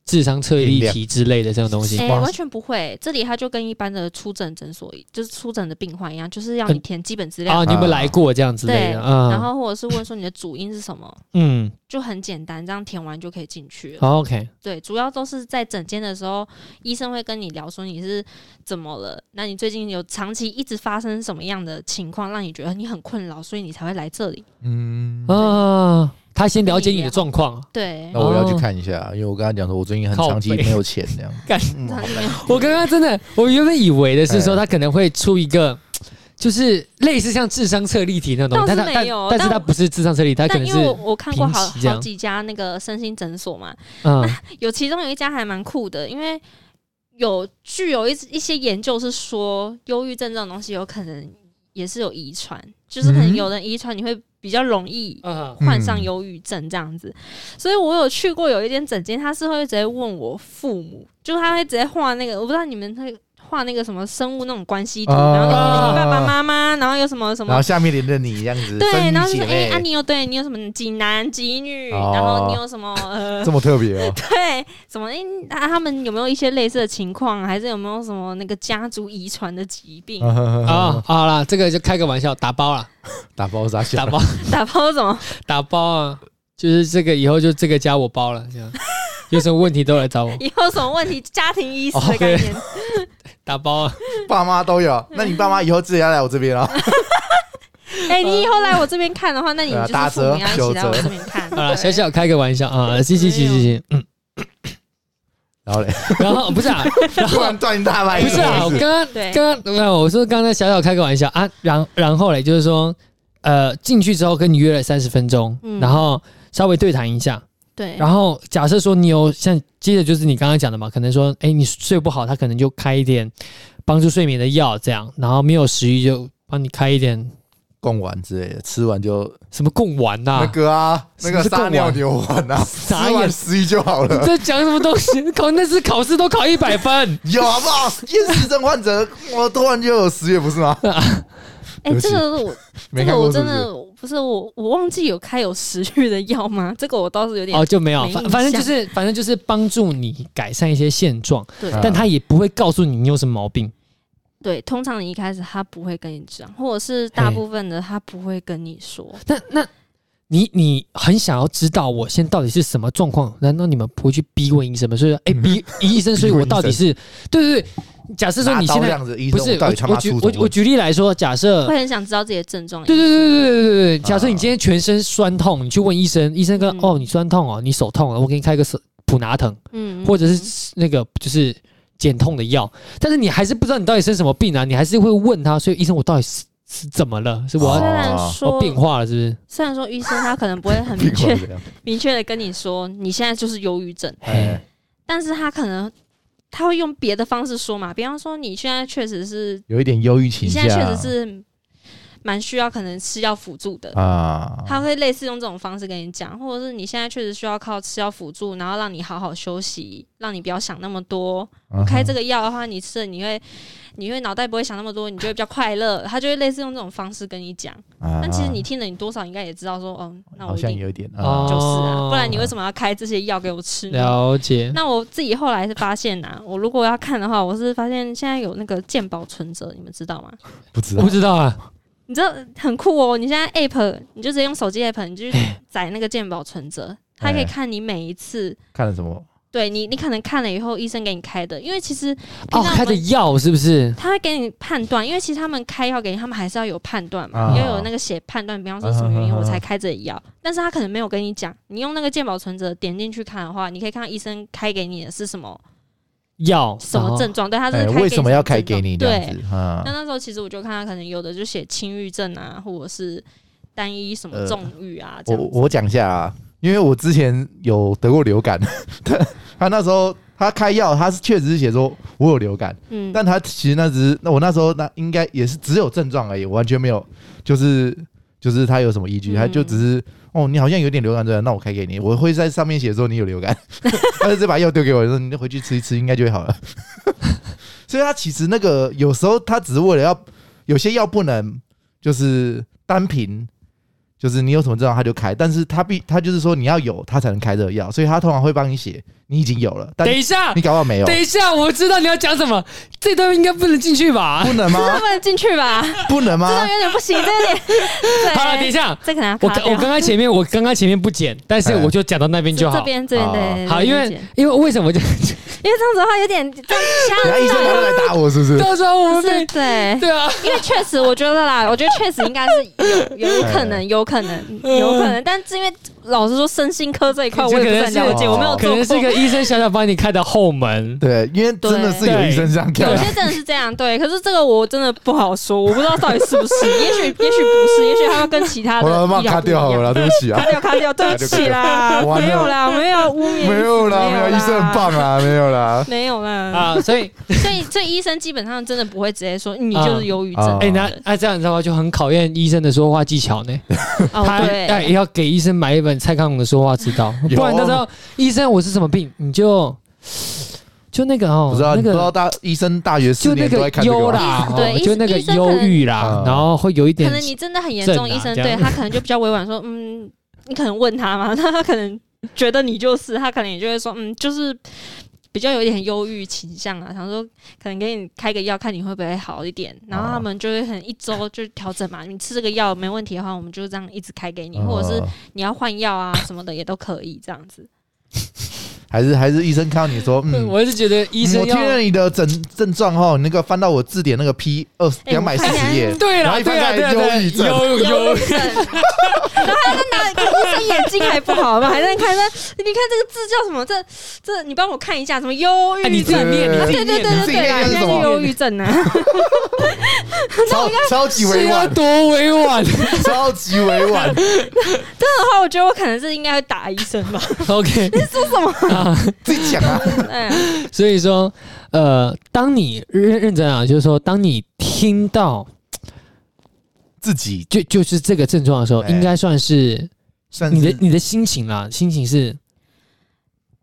智商测力题之类的这种东西，哎、欸，完全不会。这里它就跟一般的出诊诊所，就是出诊的病患一样，就是要你填基本资料。啊，你有没有来过这样子？对，嗯、然后或者是问说你的主因是什么？嗯，就很简单，这样填完就可以进去了。哦、OK，对，主要都是在诊间的时候，医生会跟你聊说你是怎么了，那你最近有长期一直发生什么样的情况，让你觉得你很困扰，所以你才会来这里。嗯啊。他先了解你的状况，对，那我要去看一下，因为我跟他讲说，我最近很长期没有钱这样。干、嗯，我刚刚真的，我原本以为的是说他可能会出一个，就是类似像智商测力题那种但他没有，但是它不是智商测力，它可能是。因为我我看过好好几家那个身心诊所嘛，嗯，有其中有一家还蛮酷的，因为有具有一一些研究是说，忧郁症这种东西有可能也是有遗传，就是可能有人遗传你会。比较容易患上忧郁症这样子，嗯，所以我有去过有一间诊间，他是会直接问我父母，就他会直接画那个，我不知道你们会。画那个什么生物那种关系图，然后你爸爸妈妈，然后有什么什么，然后下面连着你这样子，对，然后就说哎，啊你有对你有什么几男几女，然后你有什么呃，这么特别哦，对，什么哎，啊他们有没有一些类似的情况，还是有没有什么那个家族遗传的疾病啊？好了，这个就开个玩笑，打包了，打包啥？打包打包什么？打包啊，就是这个以后就这个家我包了，这样有什么问题都来找我。以后什么问题，家庭医师的概念。打包啊，爸妈都有。那你爸妈以后自己要来我这边了。哎、欸，你以后来我这边看的话，那你 就是父母要一起来我这边看。好了，小小开个玩笑啊，行行行行行，嗯。然后嘞，然后不是啊，然后断大麦，不是啊，我刚刚刚刚没有，我说刚才小小开个玩笑啊，然然后嘞，就是说，呃，进去之后跟你约了三十分钟，然后稍微对谈一下。对，然后假设说你有像接着就是你刚刚讲的嘛，可能说哎你睡不好，他可能就开一点帮助睡眠的药这样，然后没有食欲就帮你开一点贡丸之类的，吃完就什么贡丸呐？那个啊，那个撒尿牛丸呐，吃完食欲就好了。你在讲什么东西？考那次考试都考一百分，有好不好？厌食症患者我突然就有食欲不是吗？哎，这个我 这个我真的不是我，我忘记有开有食欲的药吗？这个我倒是有点哦，就没有，反反正就是反正就是帮助你改善一些现状，对，但他也不会告诉你你有什么毛病。对，通常你一开始他不会跟你讲，或者是大部分的他不会跟你说。那那你你很想要知道我现在到底是什么状况？难道你们不会去逼问医生吗？所以说，哎，逼 医生，所以我到底是对对对。假设说你现在不是我，我举我我举例来说，假设会很想知道自己的症状。对对对对对对对。假设你今天全身酸痛，你去问医生，医生跟哦你酸痛哦，你手痛了，我给你开个手普拿疼，嗯，或者是那个就是减痛的药，但是你还是不知道你到底生什么病啊，你还是会问他，所以医生我到底是是怎么了？是我虽然说变化了，是不是？虽然说医生他可能不会很明确 明确的跟你说你现在就是忧郁症，但是他可能。他会用别的方式说嘛，比方说你现在确实是有一点忧郁情绪，你现在确实是蛮需要可能吃药辅助的啊。他会类似用这种方式跟你讲，或者是你现在确实需要靠吃药辅助，然后让你好好休息，让你不要想那么多。我开这个药的话，你吃了你会。你会脑袋不会想那么多，你就会比较快乐。他就会类似用这种方式跟你讲，啊、但其实你听了，你多少应该也知道说，嗯，那我好像有一点，啊、就是啊，不然你为什么要开这些药给我吃呢？了解。那我自己后来是发现呐、啊，我如果要看的话，我是发现现在有那个健保存折，你们知道吗？不知道，不知道啊。你知道很酷哦，你现在 app，你就直接用手机 app，你就 载那个健保存折，它可以看你每一次看了什么。对你，你可能看了以后，医生给你开的，因为其实哦，开的药是不是？他会给你判断，因为其实他们开药给你，他们还是要有判断嘛，要有那个写判断，比方说什么原因我才开这个药，但是他可能没有跟你讲，你用那个健保存折点进去看的话，你可以看到医生开给你的是什么药什么症状？对，他是开为什么要开给你？对，那那时候其实我就看他可能有的就写轻郁症啊，或者是单一什么重郁啊。我我讲一下啊，因为我之前有得过流感，他他那时候他开药，他是确实是写说我有流感，嗯，但他其实那只是那我那时候那应该也是只有症状而已，完全没有就是就是他有什么依据，他就只是。哦，你好像有点流感症，那我开给你。我会在上面写说你有流感，他就这把药丢给我，说你回去吃一吃，应该就会好了。所以他其实那个有时候他只是为了要有些药不能就是单凭。就是你有什么症状他就开，但是他必他就是说你要有他才能开这个药，所以他通常会帮你写你已经有了。等一下，你搞到没有。等一下，我知道你要讲什么，这段应该不能进去吧？不能吗？不能进去吧？不能吗？这段有点不行，这有点。好了，等一下，这可能我我刚刚前面我刚刚前面不剪，但是我就讲到那边就好。这边这边对。好，因为因为为什么就？因为这样子的话有点这样，医生来打我是不是？到时候我们对。对啊，因为确实我觉得啦，我觉得确实应该是有有可能，有可能有可能，但是因为老实说，身心科这一块我也不是很了解，我没有可能是一个医生想想帮你开的后门，对，因为真的是有医生这样开，有些真的是这样，对。可是这个我真的不好说，我不知道到底是不是，也许也许不是，也许他要跟其他的医疗卡掉好了，对不起啊，卡掉卡掉，对不起啦，没有啦，没有污蔑，没有啦，没有医生很棒啊，没有啦，没有啦。啊，所以 所以所以医生基本上真的不会直接说你就是忧郁症。哎，那那这样子的话就很考验医生的说话技巧呢。他哎要给医生买一本蔡康永的说话之道，不然到时候医生我是什么病，你就就那个哦，不知道不知道大医生大学四年都在看忧啦，对，就那个忧郁啦，然后会有一点，可能你真的很严重，医生对他可能就比较委婉说，嗯，你可能问他嘛，那 他可能觉得你就是，他可能也就会说，嗯，就是。比较有点忧郁倾向啊，想说可能给你开个药，看你会不会好一点。然后他们就会很一周 就调整嘛，你吃这个药没问题的话，我们就这样一直开给你，或者是你要换药啊什么的也都可以这样子。还是还是医生看到你说，嗯，我是觉得医生，我听了你的症症状后，那个翻到我字典那个 P 二两百四十页，对了，对啊，对啊，忧郁症，忧郁症，然后还在那，医生眼睛还不好嘛，还在看那，你看这个字叫什么？这这你帮我看一下，什么忧郁症？你自己念，对对对对对，应该是忧郁症啊，超超级委婉，多委婉，超级委婉。这样 的话，我觉得我可能是应该会打医生吧。OK，你说什么？自己讲啊，所以说，呃，当你认认真啊，就是说，当你听到自己。就就是这个症状的时候，应该算是你的你的心情啦，心情是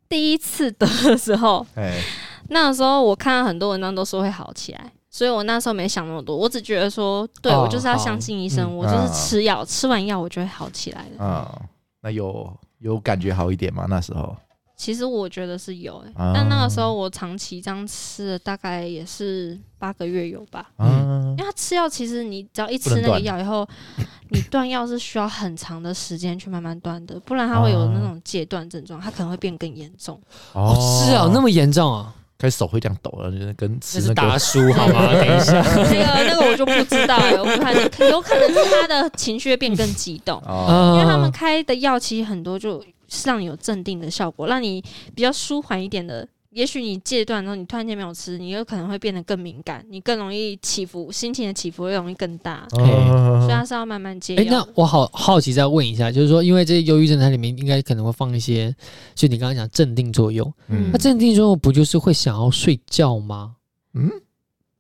第一次得的时候，哎，那时候我看到很多文章都说会好起来，所以我那时候没想那么多，我只觉得说，对我就是要相信医生，我就是吃药，吃完药我就会好起来的。啊，那有有感觉好一点吗？那时候？其实我觉得是有诶、欸，嗯、但那个时候我长期这样吃了，大概也是八个月有吧。嗯，因为他吃药，其实你只要一吃那个药以后，你断药是需要很长的时间去慢慢断的，不然他会有那种戒断症状，他可能会变更严重。哦，是啊，那么严重啊？开始手会这样抖了，就是跟吃那个大叔 好吗？等一下，那 个那个我就不知道了，我不太有可能是他的情绪会变更激动，哦、因为他们开的药其实很多就是让你有镇定的效果，让你比较舒缓一点的。也许你戒断然后，你突然间没有吃，你有可能会变得更敏感，你更容易起伏，心情的起伏会容易更大。所以它是要慢慢戒。哎、欸，那我好好奇再问一下，就是说，因为这些忧郁症它里面应该可能会放一些，就你刚刚讲镇定作用。嗯，那镇定作用不就是会想要睡觉吗？嗯，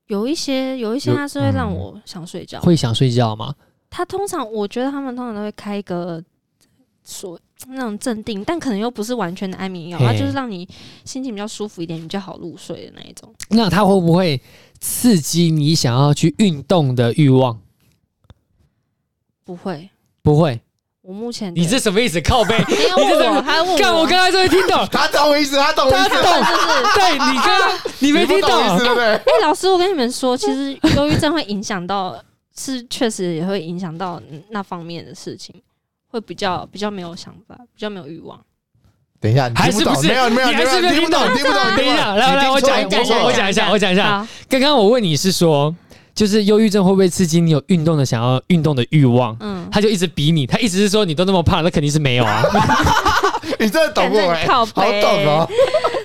有一些有一些它是会让我想睡觉，会想睡觉吗？它通常我觉得他们通常都会开一个所。那种镇定，但可能又不是完全的安眠药，它就是让你心情比较舒服一点，比较好入睡的那一种。那它会不会刺激你想要去运动的欲望？不会，不会。我目前你这什么意思？靠背？看我刚才终于听懂，他懂我意思，他懂我意思，他懂，就是 对你刚刚你没听懂，对不对？哎，老师，我跟你们说，其实忧郁症会影响到，是确实也会影响到那方面的事情。会比较比较没有想法，比较没有欲望。等一下，还是不是？没有没有，你还是没有听懂，听不懂。等一下，来来，我讲，我我讲一下，我讲一下。刚刚我问你是说，就是忧郁症会不会刺激你有运动的想要运动的欲望？嗯，他就一直逼你，他一直是说你都那么胖，那肯定是没有啊。你真的懂我哎，好懂哦，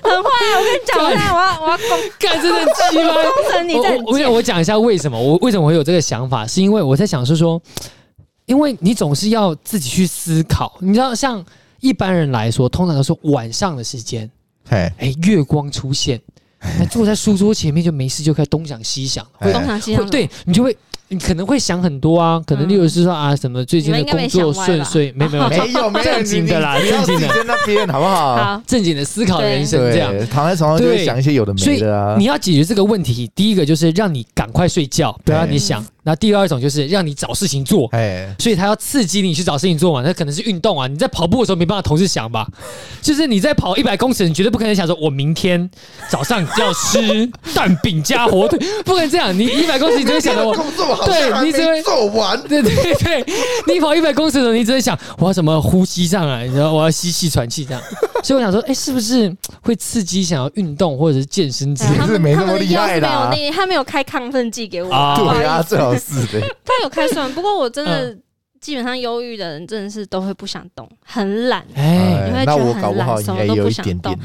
很坏。我跟你讲，我要我要我要攻，干真的鸡吗？我我我讲一下为什么我为什么会有这个想法，是因为我在想是说，因为你总是要自己去思考，你知道，像一般人来说，通常都是晚上的时间，哎哎，月光出现。坐在书桌前面就没事，就开始东想西想，会东想西想，对你就会，你可能会想很多啊，可能例如是说啊，什么最近的工作顺遂，没 没有没有没有正经的啦，正经的。在那边好不好？正经的思考人生这样，躺在床上就会想一些有的没的啊。你要解决这个问题，第一个就是让你赶快睡觉，不要让你想。那第二种就是让你找事情做，哎，所以他要刺激你去找事情做嘛。那可能是运动啊，你在跑步的时候没办法同时想吧？就是你在跑一百公尺，你绝对不可能想说，我明天早上要吃蛋饼加火腿，不可能这样。你 一百公尺，你只会想着我，对，你只会做完，对对对，你跑一百公尺的时候，你只会想我要怎么呼吸上来，然后我要吸气喘气这样。所以我想说，哎，是不是会刺激想要运动或者是健身之类的？是没那么厉害的，没有那，他没有开亢奋剂给我，对啊，最好。他有开算，不过我真的基本上忧郁的人真的是都会不想动，很懒，哎，你会觉得很懒，什么都不想动。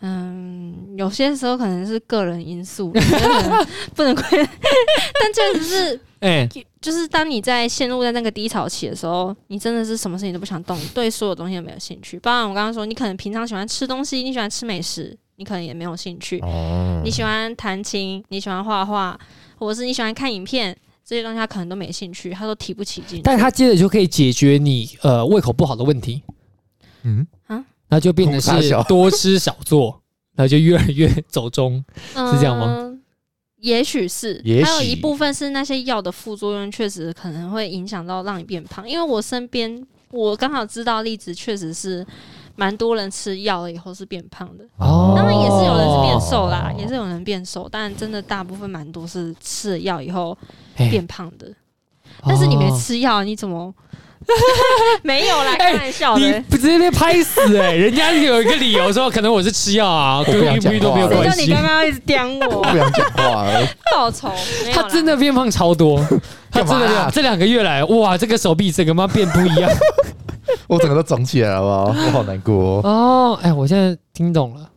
嗯，有些时候可能是个人因素，不能怪，但确实是，哎，就是当你在陷入在那个低潮期的时候，你真的是什么事情都不想动，对所有东西都没有兴趣。包括我刚刚说，你可能平常喜欢吃东西，你喜欢吃美食，你可能也没有兴趣。哦，你喜欢弹琴，你喜欢画画，或者是你喜欢看影片。这些东西他可能都没兴趣，他都提不起劲。但他接着就可以解决你呃胃口不好的问题，嗯啊，那就变成是多吃少做，然后就越来越走中，是这样吗？嗯、也许是，还有一部分是那些药的副作用，确实可能会影响到让你变胖。因为我身边我刚好知道例子，确实是。蛮多人吃药了以后是变胖的，当然也是有人是变瘦啦，也是有人变瘦，但真的大部分蛮多是吃了药以后变胖的。但是你没吃药，你怎么 没有啦？开玩笑的，你不直接被拍死哎！人家有一个理由说，可能我是吃药啊，跟孕不育都没有关系。你刚刚一直刁我，不想讲话了，报仇。他真的变胖超多，他真的这两个月来，哇，这个手臂整个妈变不一样。我整个都肿起来了，好不好？我好难过哦。哎，我现在听懂了，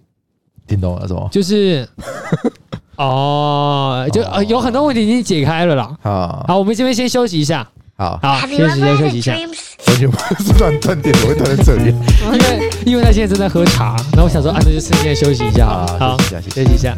听懂了是吗？就是 哦，就有很多问题已经解开了啦。好，好，我们这边先休息一下。好，好，休息一下，休息一下。完全不是断断点，我会断在这里，因为因为他现在正在喝茶，然后我想说，啊，那就趁现在休息一下。好，休息一下，休息一下。